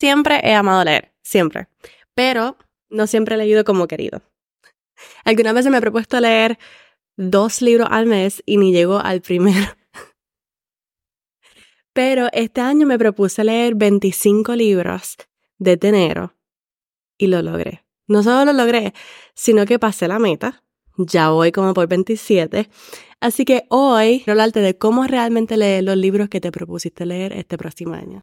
siempre he amado leer, siempre, pero no siempre he leído como querido. Algunas veces me he propuesto leer dos libros al mes y ni llego al primero. Pero este año me propuse leer 25 libros de enero y lo logré. No solo lo logré, sino que pasé la meta. Ya voy como por 27. Así que hoy quiero hablarte de cómo realmente leer los libros que te propusiste leer este próximo año.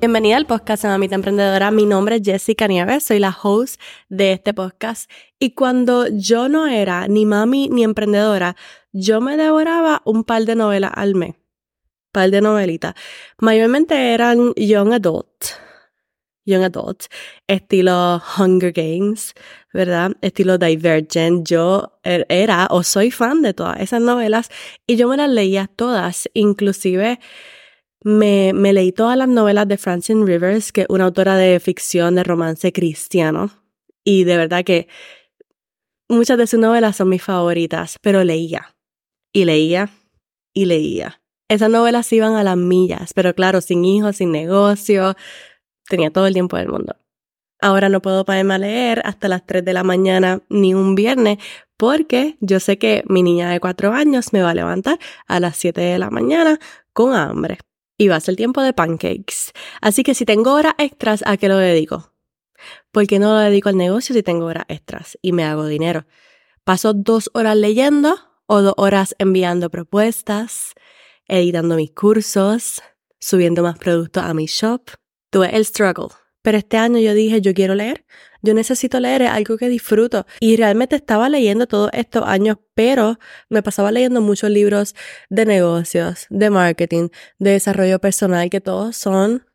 Bienvenida al podcast de Mamita Emprendedora. Mi nombre es Jessica Nieves, soy la host de este podcast. Y cuando yo no era ni mami ni emprendedora, yo me devoraba un par de novelas al mes. Par de novelitas. Mayormente eran young adult. Young adult. Estilo Hunger Games, ¿verdad? Estilo Divergent. Yo er, era o soy fan de todas esas novelas y yo me las leía todas, inclusive me, leí todas las novelas de Francine Rivers, que es una autora de ficción de romance cristiano. Y de verdad que muchas de sus novelas son mis favoritas, pero leía y leía y leía. Esas novelas iban a las millas, pero claro, sin hijos, sin negocio, tenía todo el tiempo del mundo. Ahora no puedo ponerme a leer hasta las 3 de la mañana ni un viernes porque yo sé que mi niña de 4 años me va a levantar a las 7 de la mañana con hambre y va a ser tiempo de pancakes. Así que si tengo horas extras, ¿a qué lo dedico? ¿Por qué no lo dedico al negocio si tengo horas extras y me hago dinero? Paso dos horas leyendo o dos horas enviando propuestas, editando mis cursos, subiendo más productos a mi shop. Tuve el struggle. Pero este año yo dije, yo quiero leer, yo necesito leer, algo que disfruto. Y realmente estaba leyendo todos estos años, pero me pasaba leyendo muchos libros de negocios, de marketing, de desarrollo personal, que todos son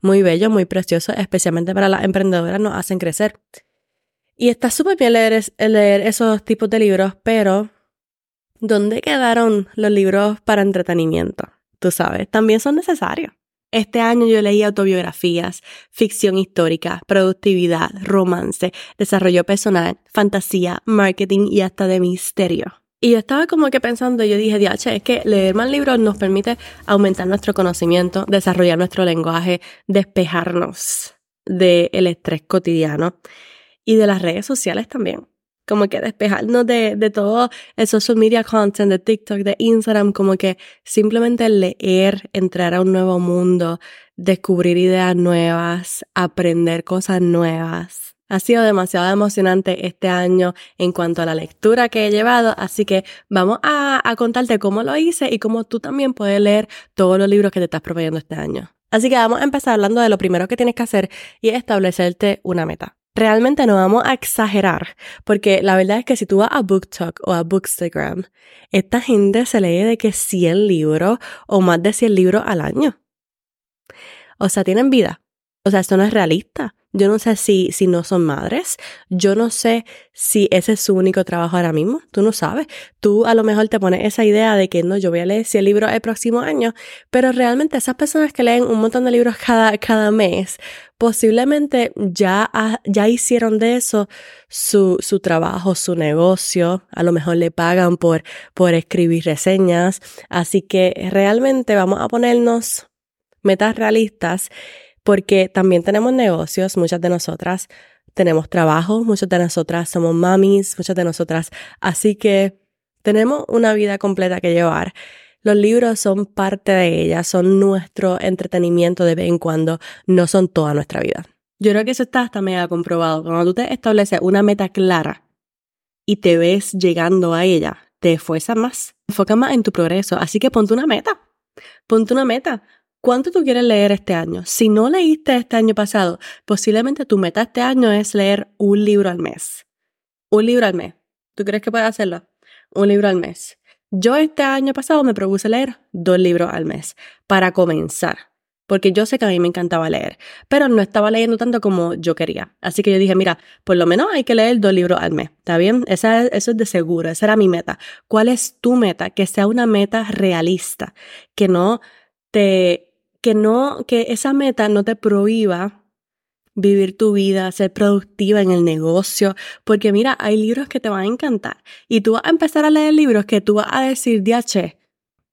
muy bellos, muy preciosos, especialmente para las emprendedoras, nos hacen crecer. Y está súper bien leer, leer esos tipos de libros, pero ¿dónde quedaron los libros para entretenimiento? Tú sabes, también son necesarios. Este año yo leí autobiografías, ficción histórica, productividad, romance, desarrollo personal, fantasía, marketing y hasta de misterio. Y yo estaba como que pensando, yo dije, diache, es que leer más libros nos permite aumentar nuestro conocimiento, desarrollar nuestro lenguaje, despejarnos del estrés cotidiano y de las redes sociales también como que despejarnos de, de todo el social media content, de TikTok, de Instagram, como que simplemente leer, entrar a un nuevo mundo, descubrir ideas nuevas, aprender cosas nuevas. Ha sido demasiado emocionante este año en cuanto a la lectura que he llevado, así que vamos a, a contarte cómo lo hice y cómo tú también puedes leer todos los libros que te estás proveyendo este año. Así que vamos a empezar hablando de lo primero que tienes que hacer y es establecerte una meta realmente no vamos a exagerar, porque la verdad es que si tú vas a BookTok o a Bookstagram, esta gente se lee de que 100 libros o más de 100 libros al año. O sea, tienen vida. O sea, esto no es realista. Yo no sé si, si no son madres. Yo no sé si ese es su único trabajo ahora mismo. Tú no sabes. Tú a lo mejor te pones esa idea de que no, yo voy a leer 100 libros el próximo año. Pero realmente esas personas que leen un montón de libros cada, cada mes, posiblemente ya, ya hicieron de eso su, su trabajo, su negocio. A lo mejor le pagan por, por escribir reseñas. Así que realmente vamos a ponernos metas realistas porque también tenemos negocios, muchas de nosotras tenemos trabajo, muchas de nosotras somos mamis, muchas de nosotras, así que tenemos una vida completa que llevar. Los libros son parte de ella, son nuestro entretenimiento de vez en cuando, no son toda nuestra vida. Yo creo que eso está hasta mega comprobado. Cuando tú te estableces una meta clara y te ves llegando a ella, te esfuerzas más, enfoca más en tu progreso. Así que ponte una meta. Ponte una meta. ¿Cuánto tú quieres leer este año? Si no leíste este año pasado, posiblemente tu meta este año es leer un libro al mes. Un libro al mes. ¿Tú crees que puedes hacerlo? Un libro al mes. Yo este año pasado me propuse leer dos libros al mes para comenzar. porque yo sé que a mí me encantaba leer, pero no estaba leyendo tanto como yo quería. Así que yo dije, mira, por lo menos hay que leer dos libros al mes, ¿está bien? Esa, eso es de seguro, esa era mi meta. ¿Cuál es tu meta? Que sea una meta realista, que no te, que no, que esa meta no te prohíba vivir tu vida, ser productiva en el negocio, porque mira, hay libros que te van a encantar y tú vas a empezar a leer libros que tú vas a decir, diache,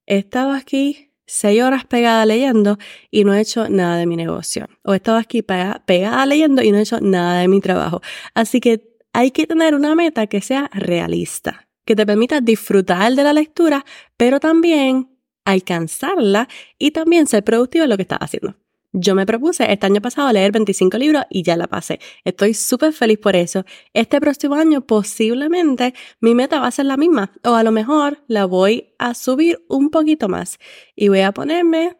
he estado aquí seis horas pegada leyendo y no he hecho nada de mi negocio. O he estado aquí pegada leyendo y no he hecho nada de mi trabajo. Así que hay que tener una meta que sea realista, que te permita disfrutar de la lectura, pero también alcanzarla y también ser productivo en lo que estás haciendo. Yo me propuse este año pasado leer 25 libros y ya la pasé. Estoy súper feliz por eso. Este próximo año posiblemente mi meta va a ser la misma o a lo mejor la voy a subir un poquito más y voy a ponerme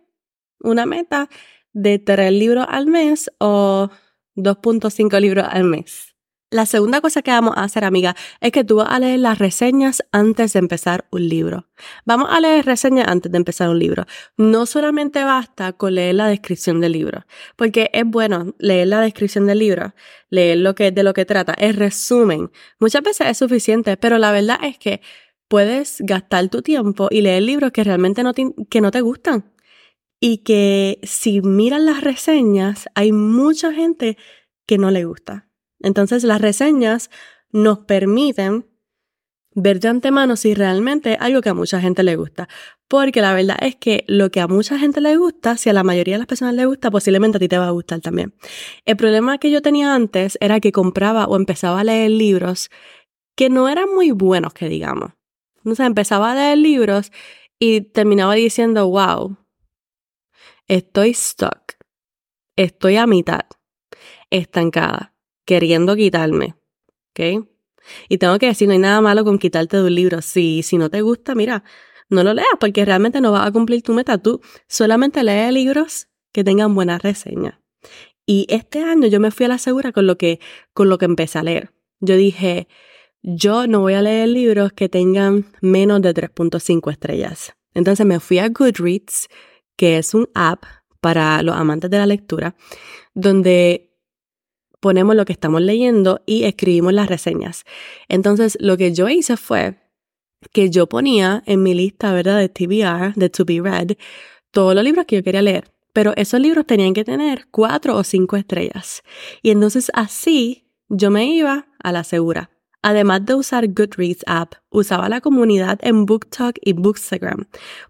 una meta de 3 libros al mes o 2.5 libros al mes. La segunda cosa que vamos a hacer, amiga, es que tú vas a leer las reseñas antes de empezar un libro. Vamos a leer reseñas antes de empezar un libro. No solamente basta con leer la descripción del libro, porque es bueno leer la descripción del libro, leer lo que de lo que trata, el resumen. Muchas veces es suficiente, pero la verdad es que puedes gastar tu tiempo y leer libros que realmente no te, que no te gustan. Y que si miran las reseñas, hay mucha gente que no le gusta. Entonces las reseñas nos permiten ver de antemano si realmente es algo que a mucha gente le gusta. Porque la verdad es que lo que a mucha gente le gusta, si a la mayoría de las personas le gusta, posiblemente a ti te va a gustar también. El problema que yo tenía antes era que compraba o empezaba a leer libros que no eran muy buenos, que digamos. Entonces empezaba a leer libros y terminaba diciendo, wow, estoy stuck, estoy a mitad, estancada queriendo quitarme. ¿Ok? Y tengo que decir, no hay nada malo con quitarte de un libro. Si, si no te gusta, mira, no lo leas porque realmente no vas a cumplir tu meta. Tú solamente lee libros que tengan buenas reseñas. Y este año yo me fui a la segura con lo que, con lo que empecé a leer. Yo dije, yo no voy a leer libros que tengan menos de 3.5 estrellas. Entonces me fui a Goodreads, que es un app para los amantes de la lectura, donde ponemos lo que estamos leyendo y escribimos las reseñas. Entonces, lo que yo hice fue que yo ponía en mi lista, de TBR, de To Be Read, todos los libros que yo quería leer. Pero esos libros tenían que tener cuatro o cinco estrellas. Y entonces así yo me iba a la segura. Además de usar Goodreads app, usaba la comunidad en BookTok y Bookstagram,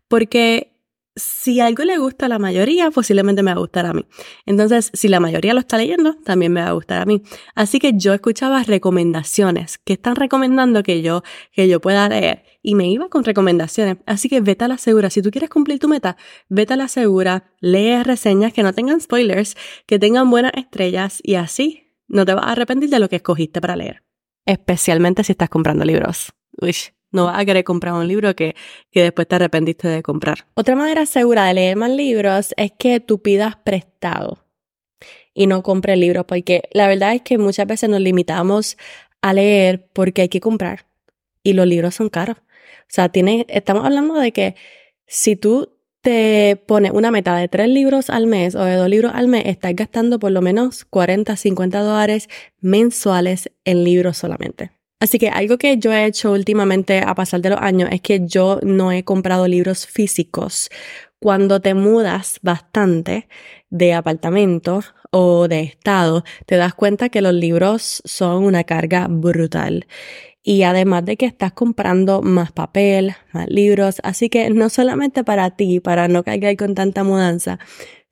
porque si algo le gusta a la mayoría, posiblemente me va a gustar a mí. Entonces, si la mayoría lo está leyendo, también me va a gustar a mí. Así que yo escuchaba recomendaciones que están recomendando que yo, que yo pueda leer y me iba con recomendaciones. Así que vete a la segura. Si tú quieres cumplir tu meta, vete a la segura, lee reseñas que no tengan spoilers, que tengan buenas estrellas y así no te vas a arrepentir de lo que escogiste para leer. Especialmente si estás comprando libros. Uy, no vas a querer comprar un libro que, que después te arrepentiste de comprar. Otra manera segura de leer más libros es que tú pidas prestado y no compres libros, porque la verdad es que muchas veces nos limitamos a leer porque hay que comprar y los libros son caros. O sea, tiene, estamos hablando de que si tú te pones una meta de tres libros al mes o de dos libros al mes, estás gastando por lo menos 40, 50 dólares mensuales en libros solamente. Así que algo que yo he hecho últimamente a pasar de los años es que yo no he comprado libros físicos. Cuando te mudas bastante de apartamento o de estado, te das cuenta que los libros son una carga brutal. Y además de que estás comprando más papel, más libros, así que no solamente para ti, para no caer con tanta mudanza,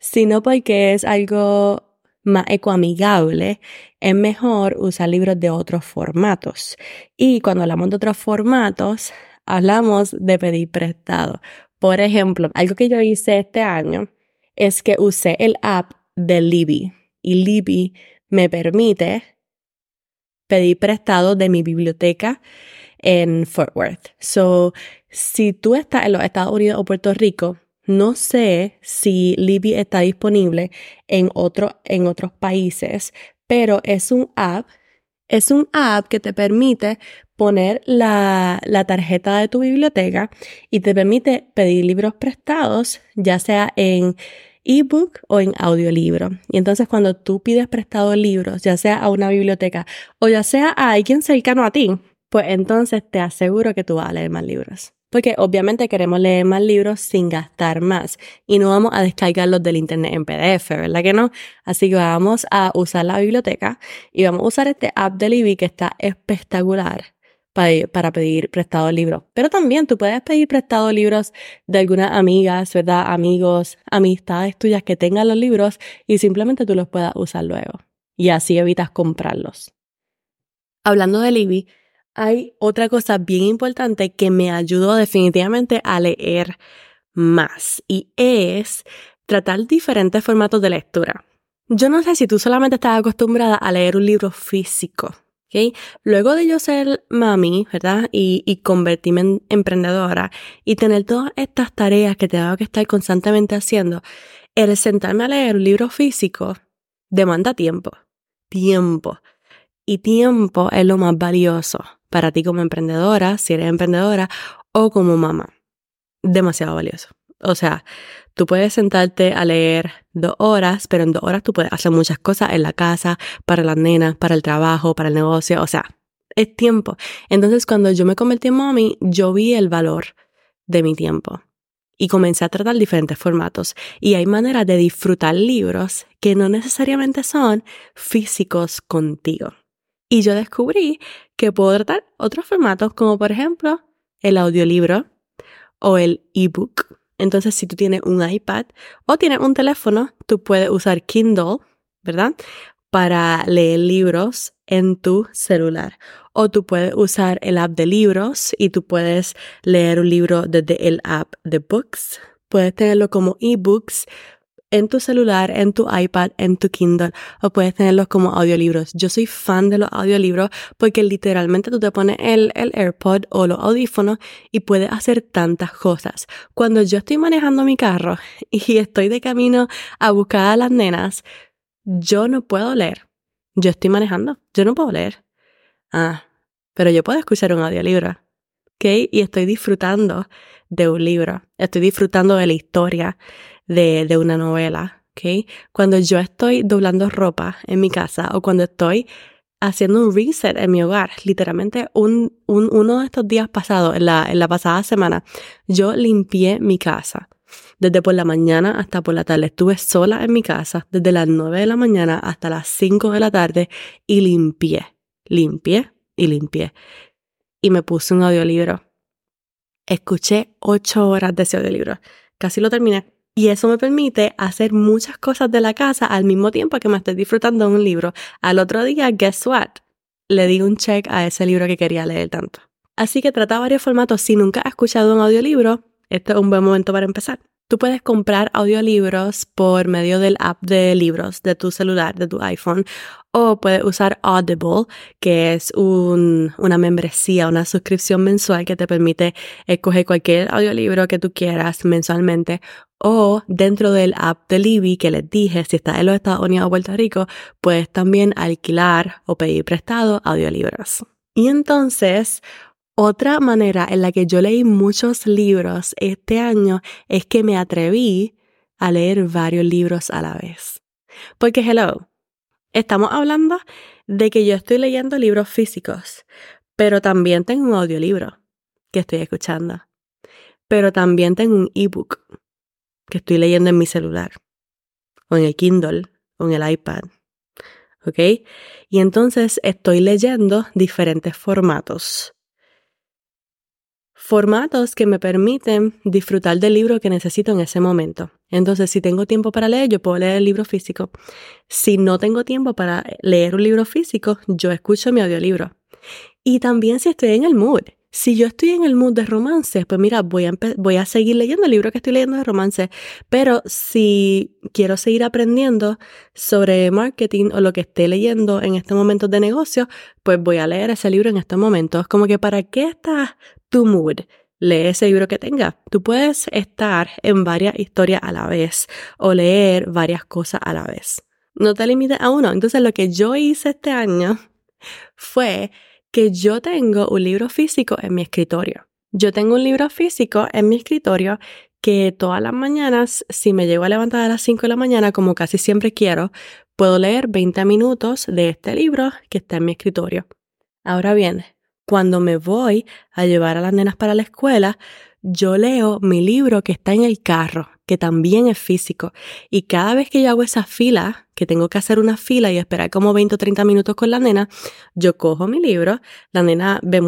sino porque es algo más ecoamigable, es mejor usar libros de otros formatos. Y cuando hablamos de otros formatos, hablamos de pedir prestado. Por ejemplo, algo que yo hice este año es que usé el app de Libby y Libby me permite pedir prestado de mi biblioteca en Fort Worth. So, si tú estás en los Estados Unidos o Puerto Rico, no sé si Libby está disponible en, en otros países, pero es un app, es un app que te permite poner la, la, tarjeta de tu biblioteca y te permite pedir libros prestados, ya sea en ebook o en audiolibro. Y entonces cuando tú pides prestado libros, ya sea a una biblioteca o ya sea a alguien cercano a ti, pues entonces te aseguro que tú vas a leer más libros. Porque obviamente queremos leer más libros sin gastar más y no vamos a descargarlos del internet en PDF, ¿verdad que no? Así que vamos a usar la biblioteca y vamos a usar este app de Libby que está espectacular para, pedir prestado libros. Pero también tú puedes pedir prestado libros de algunas amigas, ¿verdad? Amigos, amistades tuyas que tengan los libros y simplemente tú los puedas usar luego. Y así evitas comprarlos. Hablando de Libby, hay otra cosa bien importante que me ayudó definitivamente a leer más y es tratar diferentes formatos de lectura. Yo no sé si tú solamente estás acostumbrada a leer un libro físico, ¿ok? Luego de yo ser mami, ¿verdad? Y, y convertirme en emprendedora y tener todas estas tareas que tengo que estar constantemente haciendo, el sentarme a leer un libro físico demanda tiempo, tiempo. Y tiempo es lo más valioso para ti como emprendedora, si eres emprendedora, o como mamá. Demasiado valioso. O sea, tú puedes sentarte a leer dos horas, pero en dos horas tú puedes hacer muchas cosas en la casa, para las nenas, para el trabajo, para el negocio. O sea, es tiempo. Entonces, cuando yo me convertí en mommy, yo vi el valor de mi tiempo y comencé a tratar diferentes formatos. Y hay maneras de disfrutar libros que no necesariamente son físicos contigo. Y yo descubrí que puedo tratar otros formatos como por ejemplo el audiolibro o el ebook. Entonces, si tú tienes un iPad o tienes un teléfono, tú puedes usar Kindle, ¿verdad? Para leer libros en tu celular. O tú puedes usar el app de libros y tú puedes leer un libro desde el app de Books. Puedes tenerlo como ebooks en tu celular, en tu iPad, en tu Kindle o puedes tenerlos como audiolibros. Yo soy fan de los audiolibros porque literalmente tú te pones el, el AirPod o los audífonos y puedes hacer tantas cosas. Cuando yo estoy manejando mi carro y estoy de camino a buscar a las nenas, yo no puedo leer. Yo estoy manejando, yo no puedo leer. Ah, pero yo puedo escuchar un audiolibro. ¿Ok? Y estoy disfrutando de un libro. Estoy disfrutando de la historia de, de una novela, ¿ok? Cuando yo estoy doblando ropa en mi casa o cuando estoy haciendo un reset en mi hogar, literalmente un, un, uno de estos días pasados, en la, en la pasada semana, yo limpié mi casa. Desde por la mañana hasta por la tarde. Estuve sola en mi casa desde las 9 de la mañana hasta las 5 de la tarde y limpié, limpié y limpié. Y me puse un audiolibro. Escuché 8 horas de ese audiolibro. Casi lo terminé. Y eso me permite hacer muchas cosas de la casa al mismo tiempo que me estoy disfrutando de un libro. Al otro día, guess what? Le di un check a ese libro que quería leer tanto. Así que trata varios formatos. Si nunca has escuchado un audiolibro, este es un buen momento para empezar. Tú puedes comprar audiolibros por medio del app de libros de tu celular, de tu iPhone, o puedes usar Audible, que es una membresía, una suscripción mensual que te permite escoger cualquier audiolibro que tú quieras mensualmente. O dentro del app de Libby que les dije, si estás en los Estados Unidos o Puerto Rico, puedes también alquilar o pedir prestado audiolibros. Y entonces, otra manera en la que yo leí muchos libros este año es que me atreví a leer varios libros a la vez. Porque, hello, estamos hablando de que yo estoy leyendo libros físicos, pero también tengo un audiolibro que estoy escuchando. Pero también tengo un ebook que estoy leyendo en mi celular, o en el Kindle, o en el iPad. ¿Ok? Y entonces estoy leyendo diferentes formatos formatos que me permiten disfrutar del libro que necesito en ese momento. Entonces, si tengo tiempo para leer, yo puedo leer el libro físico. Si no tengo tiempo para leer un libro físico, yo escucho mi audiolibro. Y también si estoy en el mood. Si yo estoy en el mood de romance, pues mira, voy a, voy a seguir leyendo el libro que estoy leyendo de romance. Pero si quiero seguir aprendiendo sobre marketing o lo que esté leyendo en este momento de negocio, pues voy a leer ese libro en estos momentos. Como que para qué estás tu mood. Lee ese libro que tenga. Tú puedes estar en varias historias a la vez o leer varias cosas a la vez. No te limites a uno. Entonces lo que yo hice este año fue que yo tengo un libro físico en mi escritorio. Yo tengo un libro físico en mi escritorio que todas las mañanas, si me llego a levantar a las 5 de la mañana, como casi siempre quiero, puedo leer 20 minutos de este libro que está en mi escritorio. Ahora bien, cuando me voy a llevar a las nenas para la escuela, yo leo mi libro que está en el carro, que también es físico. Y cada vez que yo hago esa fila, que tengo que hacer una fila y esperar como 20 o 30 minutos con la nena, yo cojo mi libro, la nena ve,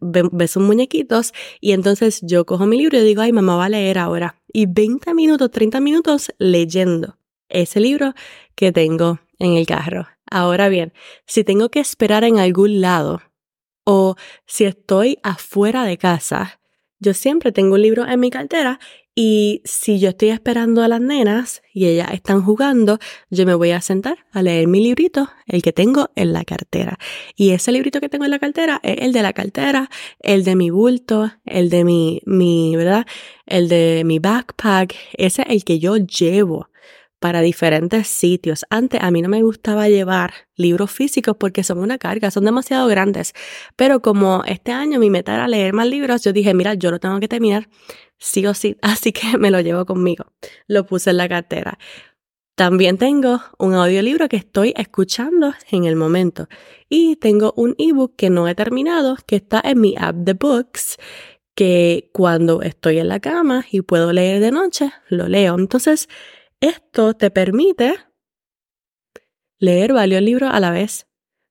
ve, sus muñequitos y entonces yo cojo mi libro y digo, ay, mamá va a leer ahora. Y 20 minutos, 30 minutos leyendo ese libro que tengo en el carro. Ahora bien, si tengo que esperar en algún lado o si estoy afuera de casa, yo siempre tengo un libro en mi cartera y si yo estoy esperando a las nenas y ellas están jugando, yo me voy a sentar a leer mi librito, el que tengo en la cartera. Y ese librito que tengo en la cartera es el de la cartera, el de mi bulto, el de mi, mi, ¿verdad? El de mi backpack. Ese es el que yo llevo para diferentes sitios. Antes a mí no me gustaba llevar libros físicos porque son una carga, son demasiado grandes. Pero como este año mi meta era leer más libros, yo dije, mira, yo lo tengo que terminar sí o sí, así que me lo llevo conmigo. Lo puse en la cartera. También tengo un audiolibro que estoy escuchando en el momento y tengo un ebook que no he terminado, que está en mi app de Books, que cuando estoy en la cama y puedo leer de noche, lo leo. Entonces, esto te permite leer varios libros a la vez.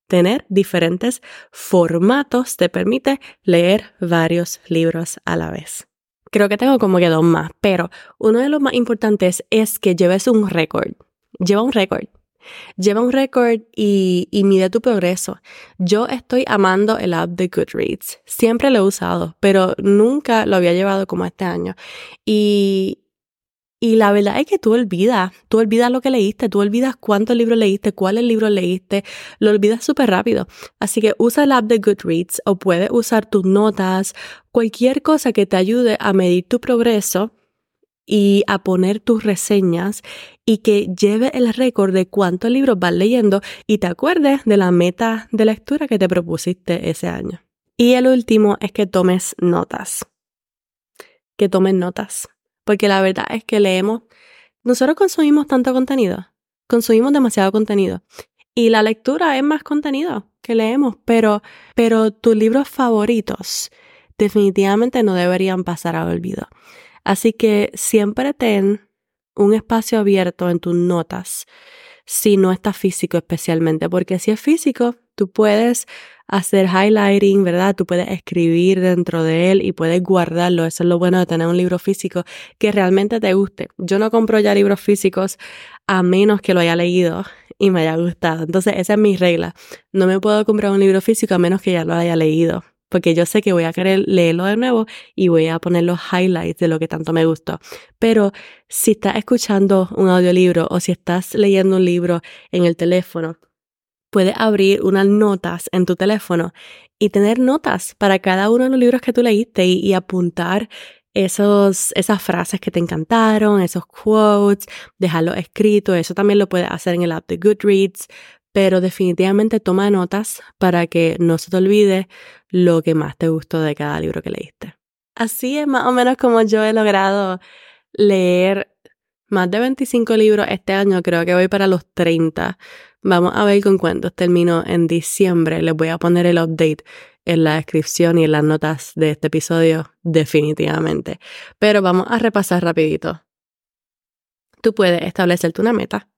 Tener diferentes formatos te permite leer varios libros a la vez. Creo que tengo como que dos más, pero uno de los más importantes es que lleves un récord. Lleva un récord. Lleva un récord y, y, mide tu progreso. Yo estoy amando el app de Goodreads. Siempre lo he usado, pero nunca lo había llevado como este año. Y, y la verdad es que tú olvidas, tú olvidas lo que leíste, tú olvidas cuántos libros leíste, cuáles libros leíste, lo olvidas súper rápido. Así que usa el app de Goodreads o puedes usar tus notas, cualquier cosa que te ayude a medir tu progreso y a poner tus reseñas y que lleve el récord de cuántos libros vas leyendo y te acuerdes de la meta de lectura que te propusiste ese año. Y el último es que tomes notas. Que tomes notas porque la verdad es que leemos, nosotros consumimos tanto contenido, consumimos demasiado contenido y la lectura es más contenido que leemos, pero, pero tus libros favoritos definitivamente no deberían pasar a olvido. Así que siempre ten un espacio abierto en tus notas si no está físico especialmente, porque si es físico, tú puedes hacer highlighting, ¿verdad? Tú puedes escribir dentro de él y puedes guardarlo. Eso es lo bueno de tener un libro físico que realmente te guste. Yo no compro ya libros físicos a menos que lo haya leído y me haya gustado. Entonces, esa es mi regla. No me puedo comprar un libro físico a menos que ya lo haya leído porque yo sé que voy a querer leerlo de nuevo y voy a poner los highlights de lo que tanto me gustó. Pero si estás escuchando un audiolibro o si estás leyendo un libro en el teléfono, puedes abrir unas notas en tu teléfono y tener notas para cada uno de los libros que tú leíste y, apuntar esos, esas frases que te encantaron, esos quotes, dejarlo escrito. Eso también lo puedes hacer en el app de Goodreads, pero definitivamente toma notas para que no se te olvide lo que más te gustó de cada libro que leíste. Así es más o menos como yo he logrado leer más de 25 libros este año, creo que voy para los 30. Vamos a ver con cuántos termino en diciembre. Les voy a poner el update en la descripción y en las notas de este episodio, definitivamente. Pero vamos a repasar rapidito. Tú puedes establecerte una meta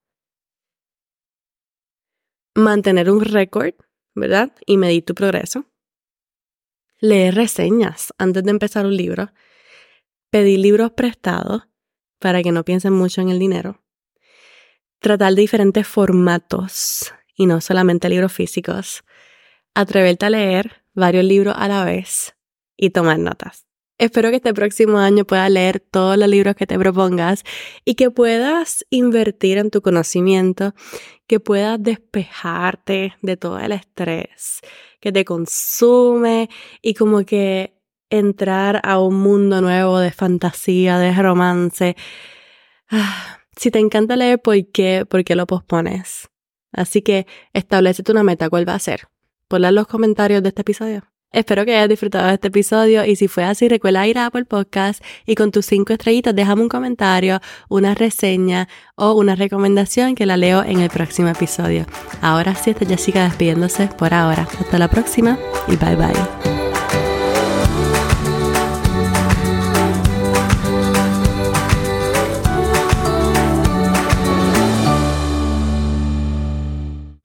mantener un récord, ¿verdad? Y medir tu progreso. Leer reseñas antes de empezar un libro. Pedir libros prestados para que no piensen mucho en el dinero. Tratar diferentes formatos y no solamente libros físicos. Atreverte a leer varios libros a la vez y tomar notas. Espero que este próximo año puedas leer todos los libros que te propongas y que puedas invertir en tu conocimiento, que puedas despejarte de todo el estrés que te consume y como que entrar a un mundo nuevo de fantasía, de romance. Ah, si te encanta leer, ¿por qué? ¿Por qué lo pospones? Así que establecete una meta, ¿cuál va a ser? Ponla en los comentarios de este episodio. Espero que hayas disfrutado de este episodio y si fue así, recuerda ir a Apple Podcast y con tus cinco estrellitas déjame un comentario, una reseña o una recomendación que la leo en el próximo episodio. Ahora sí, esta Jessica despidiéndose por ahora. Hasta la próxima y bye bye.